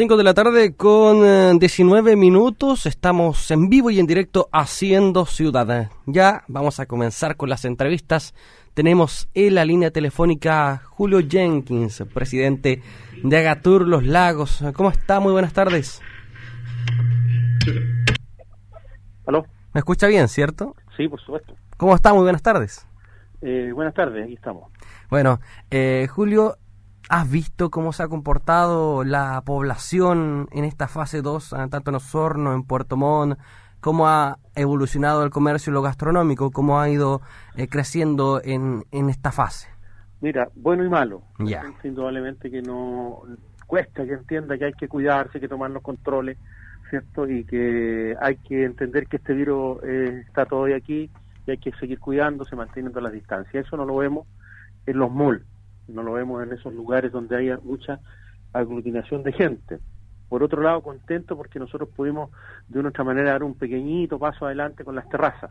5 de la tarde con 19 eh, minutos. Estamos en vivo y en directo haciendo ciudad. Ya vamos a comenzar con las entrevistas. Tenemos en la línea telefónica Julio Jenkins, presidente de Agatur Los Lagos. ¿Cómo está? Muy buenas tardes. ¿Aló? ¿Me escucha bien, cierto? Sí, por supuesto. ¿Cómo está? Muy buenas tardes. Eh, buenas tardes, aquí estamos. Bueno, eh, Julio, ¿Has visto cómo se ha comportado la población en esta fase 2, ah, tanto en Osorno, en Puerto Montt? ¿Cómo ha evolucionado el comercio y lo gastronómico? ¿Cómo ha ido eh, creciendo en, en esta fase? Mira, bueno y malo. Ya. Indudablemente que no cuesta que entienda que hay que cuidarse, que tomar los controles, ¿cierto? Y que hay que entender que este virus eh, está todavía aquí y hay que seguir cuidándose, manteniendo las distancias. Eso no lo vemos en los malls no lo vemos en esos lugares donde haya mucha aglutinación de gente. Por otro lado, contento porque nosotros pudimos de una otra manera dar un pequeñito paso adelante con las terrazas,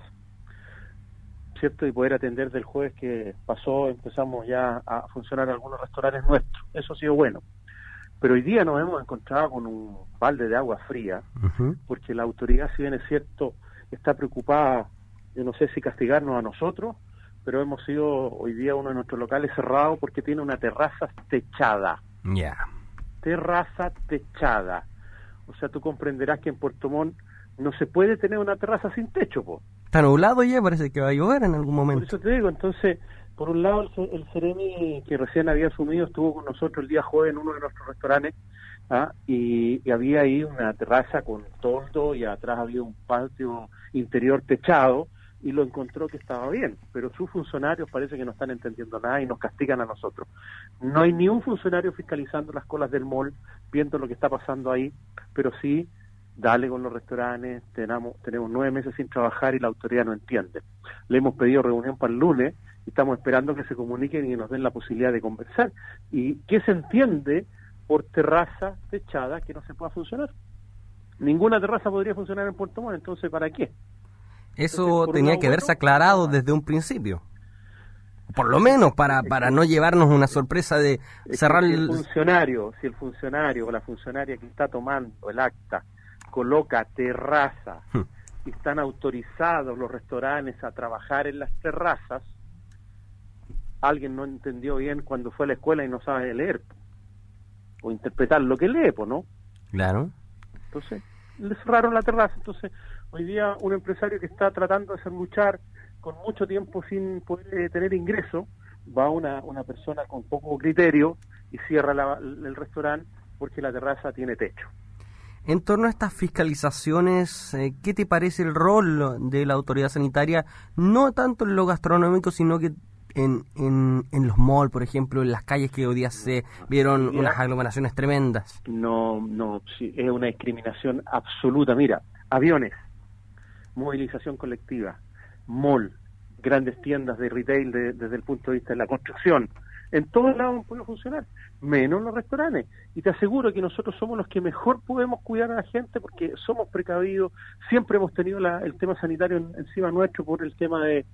¿cierto? Y poder atender del jueves que pasó, empezamos ya a funcionar algunos restaurantes nuestros. Eso ha sido bueno. Pero hoy día nos hemos encontrado con un balde de agua fría, porque la autoridad, si bien es cierto, está preocupada, yo no sé si castigarnos a nosotros pero hemos sido hoy día uno de nuestros locales cerrado porque tiene una terraza techada. Ya. Terraza techada. O sea, tú comprenderás que en Puerto Montt no se puede tener una terraza sin techo, po. Está nublado ya, parece que va a llover en algún momento. Por eso te digo, entonces, por un lado, el, el Ceremi que recién había asumido estuvo con nosotros el día jueves en uno de nuestros restaurantes ¿ah? y, y, había ahí una terraza con toldo y atrás había un patio interior techado y lo encontró que estaba bien, pero sus funcionarios parece que no están entendiendo nada y nos castigan a nosotros. No hay ni un funcionario fiscalizando las colas del mall, viendo lo que está pasando ahí, pero sí, dale con los restaurantes, tenemos, tenemos nueve meses sin trabajar y la autoridad no entiende. Le hemos pedido reunión para el lunes y estamos esperando que se comuniquen y nos den la posibilidad de conversar. ¿Y qué se entiende por terraza techada que no se pueda funcionar? Ninguna terraza podría funcionar en Puerto Montt, entonces ¿para qué? Eso tenía que haberse aclarado desde un principio. Por lo menos para, para no llevarnos una sorpresa de cerrar el funcionario, si el funcionario o la funcionaria que está tomando el acta coloca terraza hmm. y están autorizados los restaurantes a trabajar en las terrazas, alguien no entendió bien cuando fue a la escuela y no sabe leer o interpretar lo que lee, ¿no? Claro. Entonces, le cerraron la terraza, entonces Hoy día un empresario que está tratando de hacer luchar con mucho tiempo sin poder eh, tener ingreso, va una, una persona con poco criterio y cierra el restaurante porque la terraza tiene techo. En torno a estas fiscalizaciones, eh, ¿qué te parece el rol de la autoridad sanitaria, no tanto en lo gastronómico, sino que en, en, en los malls, por ejemplo, en las calles que hoy día se vieron unas aglomeraciones tremendas? No, no, sí, es una discriminación absoluta. Mira, aviones, movilización colectiva, mall, grandes tiendas de retail desde el punto de vista de la construcción. En todos lados puede funcionar, menos los restaurantes. Y te aseguro que nosotros somos los que mejor podemos cuidar a la gente porque somos precavidos, siempre hemos tenido el tema sanitario encima nuestro por el tema de,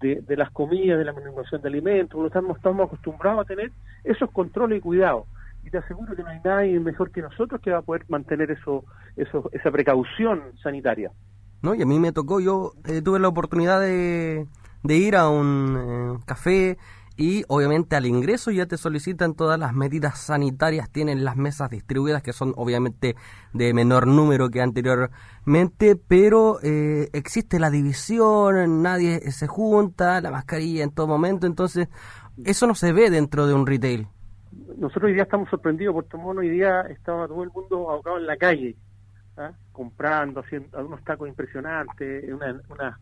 de, las comidas, de la manipulación de alimentos, lo estamos, estamos acostumbrados a tener esos controles y cuidados. Y te aseguro que no hay nadie mejor que nosotros que va a poder mantener eso, eso esa precaución sanitaria. ¿no? Y a mí me tocó, yo eh, tuve la oportunidad de, ir a un eh, café y obviamente al ingreso ya te solicitan todas las medidas sanitarias, tienen las mesas distribuidas que son obviamente de menor número que anteriormente, pero eh, existe la división, nadie se junta, la mascarilla en todo momento, entonces eso no se ve dentro de un retail. Nosotros hoy día estamos sorprendidos, Puerto Mono hoy día estaba todo el mundo ahogado en la calle, ¿ah? comprando, haciendo unos tacos impresionantes, una, una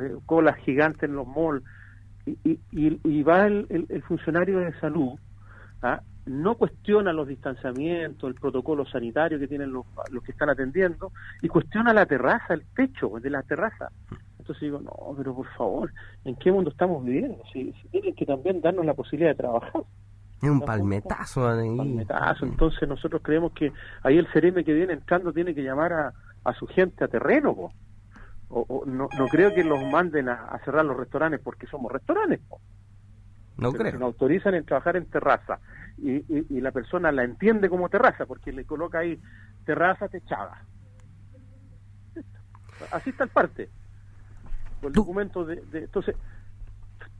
eh, colas gigantes en los malls, y, y, y va el, el, funcionario de salud, ¿ah? no cuestiona los distanciamientos, el protocolo sanitario que tienen los, los que están atendiendo, y cuestiona la terraza, el techo de la terraza. Entonces digo, no, pero por favor, ¿en qué mundo estamos viviendo? Si, si tienen que también darnos la posibilidad de trabajar. Es un palmetazo. palmetazo. Entonces nosotros creemos que ahí el CEREME que viene entrando tiene que llamar a, a su gente a terreno. O, no, no creo que los manden a, cerrar los restaurantes porque somos restaurantes. No creo. nos autorizan en trabajar en terraza y, y, la persona la entiende como terraza, porque le coloca ahí terraza techada. Así está el parte. El documento de, entonces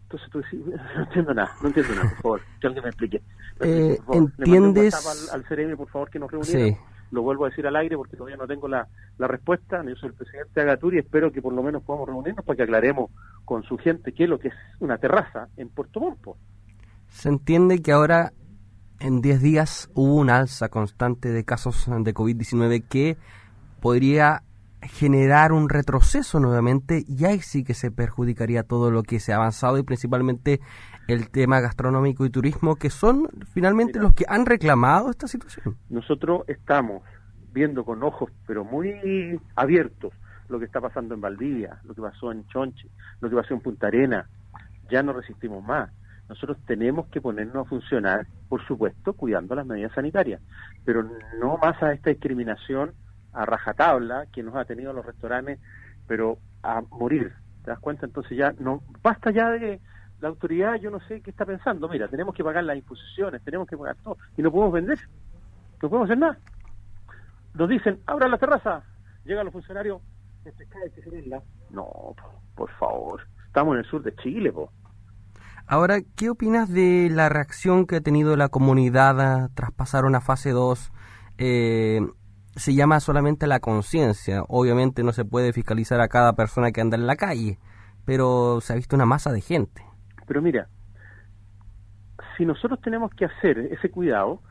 entonces tú no entiendo nada, no entiendo nada, por favor, que alguien me explique. Eh, ¿Entiendes? Al, al por favor, que nos reuniera. Lo vuelvo a decir al aire porque todavía no tengo la, la respuesta. Yo soy el presidente Agaturi y espero que por lo menos podamos reunirnos para que aclaremos con su gente qué es lo que es una terraza en Puerto Montt. Se entiende que ahora en 10 días hubo un alza constante de casos de COVID-19 que podría generar un retroceso nuevamente y ahí sí que se perjudicaría todo lo que se ha avanzado y principalmente el tema gastronómico y turismo que son finalmente los que han reclamado esta situación. Nosotros estamos viendo con ojos pero muy abiertos lo que está pasando en Valdivia, lo que pasó en Chonche, lo que pasó en Punta Arena. Ya no resistimos más nosotros tenemos que ponernos a funcionar, por supuesto, cuidando las medidas sanitarias, pero no más a esta discriminación a rajatabla que nos ha tenido los restaurantes, pero a morir. ¿Te das cuenta? Entonces ya no basta ya de la autoridad, yo no sé qué está pensando. Mira, tenemos que pagar las imposiciones, tenemos que pagar todo y no podemos vender, no podemos hacer nada. Nos dicen, abra la terraza, llegan los funcionarios, no, por favor, estamos en el sur de Chile, po. Ahora, ¿qué opinas de la reacción que ha tenido la comunidad tras pasar una fase 2? Eh, se llama solamente la conciencia. Obviamente no se puede fiscalizar a cada persona que anda en la calle, pero se ha visto una masa de gente. Pero mira, si nosotros tenemos que hacer ese cuidado,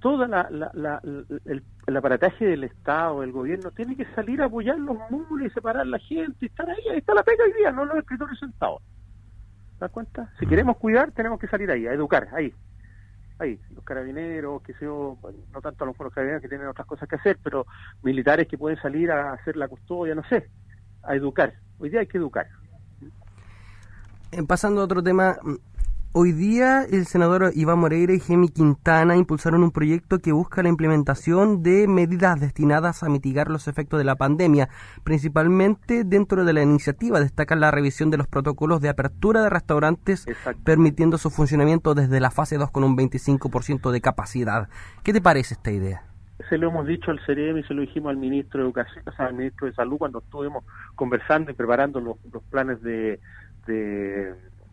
todo el, aparataje del Estado, del gobierno, tiene que salir a apoyar los muros y separar a la gente, y estar ahí, ahí está la pega hoy día, no los escritores sentados. ¿Te das cuenta? Si queremos cuidar, tenemos que salir ahí, a educar, ahí. Ahí, los carabineros, que yo, no tanto a los carabineros que tienen otras cosas que hacer, pero militares que pueden salir a hacer la custodia, no sé, a educar. Hoy día hay que educar. Eh, pasando a otro tema, Hoy día el senador Iván Moreira y Gemi Quintana impulsaron un proyecto que busca la implementación de medidas destinadas a mitigar los efectos de la pandemia. Principalmente dentro de la iniciativa destacan la revisión de los protocolos de apertura de restaurantes, permitiendo su funcionamiento desde la fase 2 con un 25% de capacidad. ¿Qué te parece esta idea? se lo hemos dicho al CEREM y se lo dijimos al ministro de Educación, o sea, al ministro de Salud cuando estuvimos conversando y preparando los, planes de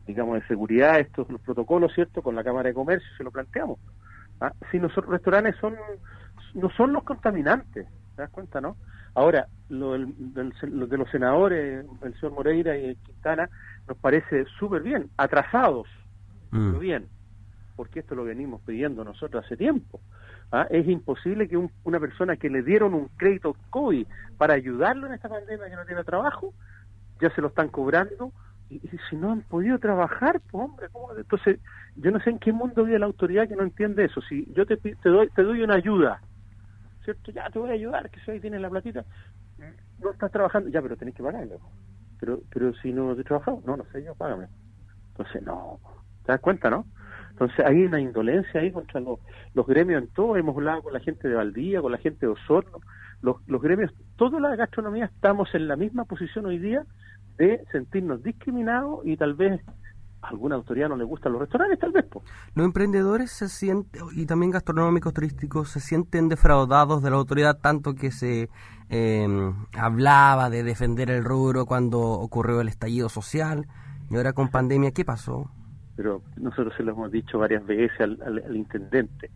digamos, de seguridad, estos los protocolos, ¿cierto? Con la Cámara de Comercio se lo planteamos. ¿ah? Si nosotros restaurantes son no son los contaminantes, ¿te das cuenta, no? Ahora, lo, del, de los senadores, el señor Moreira y Quintana, nos parece súper bien, atrasados, mm. bien, porque esto lo venimos pidiendo nosotros hace tiempo. ¿ah? Es imposible que una persona que le dieron un crédito COVID para ayudarlo en esta pandemia que no tiene trabajo, ya se lo están cobrando y, si no han podido trabajar, pues hombre, entonces yo no sé en qué mundo vive la autoridad que no entiende eso. Si yo te, te doy te doy una ayuda, ¿cierto? Ya te voy a ayudar, que si ahí tienes la platita, no estás trabajando, ya, pero tenés que pagarlo. Pero pero si no he trabajado, no, no sé, yo págame. Entonces, no, ¿te das cuenta, no? Entonces hay una indolencia ahí contra los, los gremios en todo. Hemos hablado con la gente de Valdía, con la gente de Osorno. Los, los gremios, toda la gastronomía estamos en la misma posición hoy día de sentirnos discriminados y tal vez a alguna autoridad no le gustan los restaurantes, tal vez. Los emprendedores se sienten, y también gastronómicos turísticos, se sienten defraudados de la autoridad, tanto que se em, hablaba de defender el rubro cuando ocurrió el estallido social, y ahora con pandemia, ¿qué pasó? Pero nosotros se lo hemos dicho varias veces al, intendente.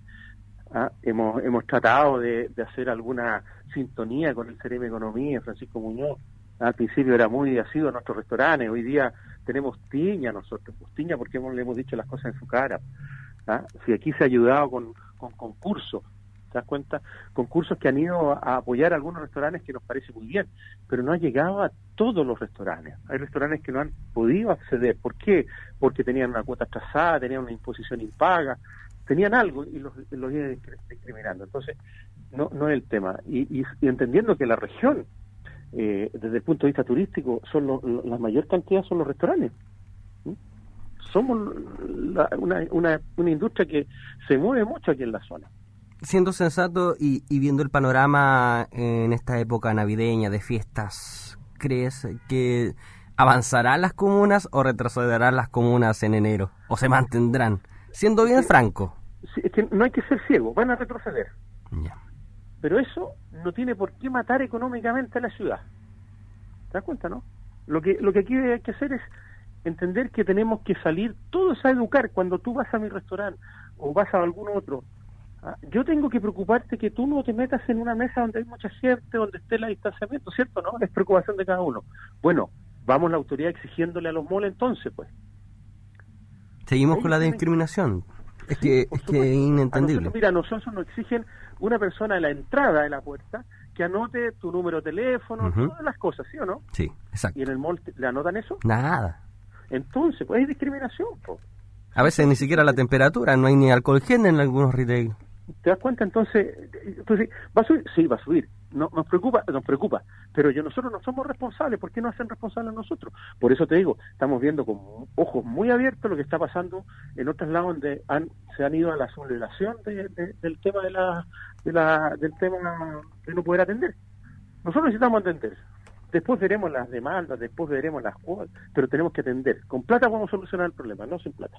¿ah? Hemos, hemos tratado de, de hacer alguna sintonía con el CRM Economía, Francisco Muñoz, al principio era muy asiduo a nuestros restaurantes, hoy día tenemos tiña nosotros, pues tiña porque hemos, le hemos dicho las cosas en su cara. ¿ah? Si aquí se ha ayudado con, con concursos, ¿te das cuenta? Concursos que han ido a, apoyar a algunos restaurantes que nos parece muy bien, pero no ha llegado a todos los restaurantes. Hay restaurantes que no han podido acceder. ¿Por qué? Porque tenían una cuota trazada, tenían una imposición impaga, tenían algo y los, los iban discriminando. Entonces, no, no es el tema. y entendiendo que la región eh, desde el punto de vista turístico, son la mayor cantidad son los restaurantes. Somos una, una, una industria que se mueve mucho aquí en la zona. Siendo sensato y, viendo el panorama en esta época navideña de fiestas, ¿crees que avanzarán las comunas o retrocederán las comunas en enero? ¿O se mantendrán? Siendo bien franco. es que no hay que ser ciego, van a retroceder. Pero eso no tiene por qué matar económicamente a la ciudad. ¿Te das cuenta, no? Lo que, lo que aquí hay que hacer es entender que tenemos que salir todos a educar. Cuando tú vas a mi restaurante o vas a algún otro, ¿ah? yo tengo que preocuparte que tú no te metas en una mesa donde hay mucha gente, donde esté el distanciamiento, ¿cierto? ¿No? Es preocupación de cada uno. Bueno, vamos la autoridad exigiéndole a los moles entonces, pues. Seguimos con la discriminación. Es que es, que inentendible. mira, nosotros nos exigen una persona a la entrada de la puerta que anote tu número de teléfono, todas las cosas, ¿sí o no? Sí, exacto. ¿Y en el mall le anotan eso? Nada. Entonces, pues hay discriminación. Pues. A veces ni siquiera la temperatura, no hay ni alcohol gel en algunos retail. ¿Te das cuenta? Entonces, entonces, ¿va a subir? Sí, va a subir. No, nos preocupa, nos preocupa. Pero yo nosotros no somos responsables. ¿Por qué no hacen responsables nosotros? Por eso te digo, estamos viendo con ojos muy abiertos lo que está pasando en otros lados donde han, se han ido a la aceleración del tema de la, de la, del tema de no poder atender. Nosotros necesitamos atender. Después veremos las demandas, después veremos las cuotas, pero tenemos que atender. Con plata vamos a solucionar el problema, no sin plata.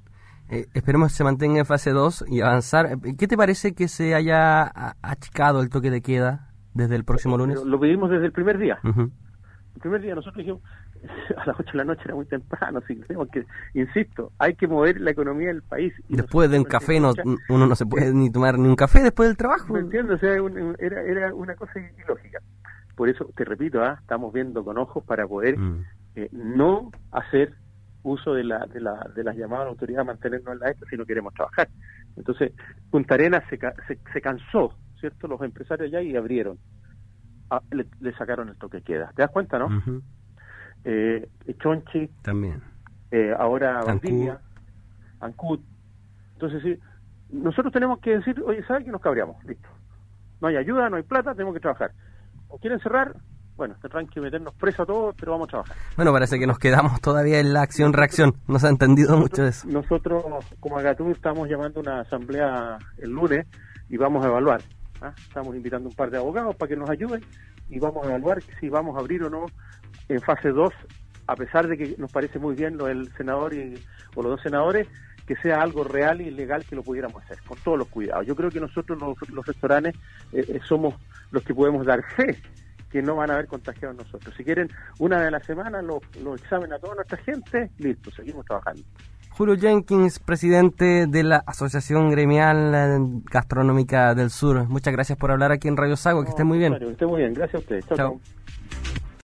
Eh, esperemos que se mantenga en fase 2 y avanzar. ¿Qué te parece que se haya achicado el toque de queda desde el próximo lunes? Lo, pedimos desde el primer día. El primer día nosotros dijimos, a las 8 de la noche era muy temprano, así que, insisto, hay que mover la economía del país. después de un café, no, uno no se puede ni tomar ni un café después del trabajo. ¿Me entiendes? O sea, era, era una cosa ilógica. Por eso, te repito, ¿ah? estamos viendo con ojos para poder mm. eh, no hacer uso de, la, de, la, de las llamadas de autoridad a mantenernos en la esta si no queremos trabajar. Entonces, Punta Arenas se, se, cansó, ¿cierto? Los empresarios ya y abrieron. Ah, le, sacaron el toque queda. ¿Te das cuenta, no? eh, Chonchi. También. Eh, ahora Valdivia. Ancud. Entonces, sí, nosotros tenemos que decir, oye, ¿sabes que nos cabreamos? Listo. No hay ayuda, no hay plata, tenemos que trabajar o quieren cerrar, bueno, tendrán que meternos preso a todos, pero vamos a trabajar. Bueno, parece que nos quedamos todavía en la acción-reacción. No se ha entendido mucho eso. Nosotros, como Agatú, estamos llamando una asamblea el lunes y vamos a evaluar. ¿Ah? Estamos invitando un par de abogados para que nos ayuden y vamos a evaluar si vamos a abrir o no en fase 2, a pesar de que nos parece muy bien lo del senador y, o los dos senadores, que sea algo real y legal que lo pudiéramos hacer, con todos los cuidados. Yo creo que nosotros los, restaurantes eh, eh, somos los que podemos dar fe que no van a haber contagiado nosotros. Si quieren, una vez a la semana lo examen a toda nuestra gente, listo, seguimos trabajando. Julio Jenkins, presidente de la Asociación Gremial eh, Gastronómica del Sur. Muchas gracias por hablar aquí en Radio Sago, que esté muy bien. que esté muy bien, gracias a ustedes. chao.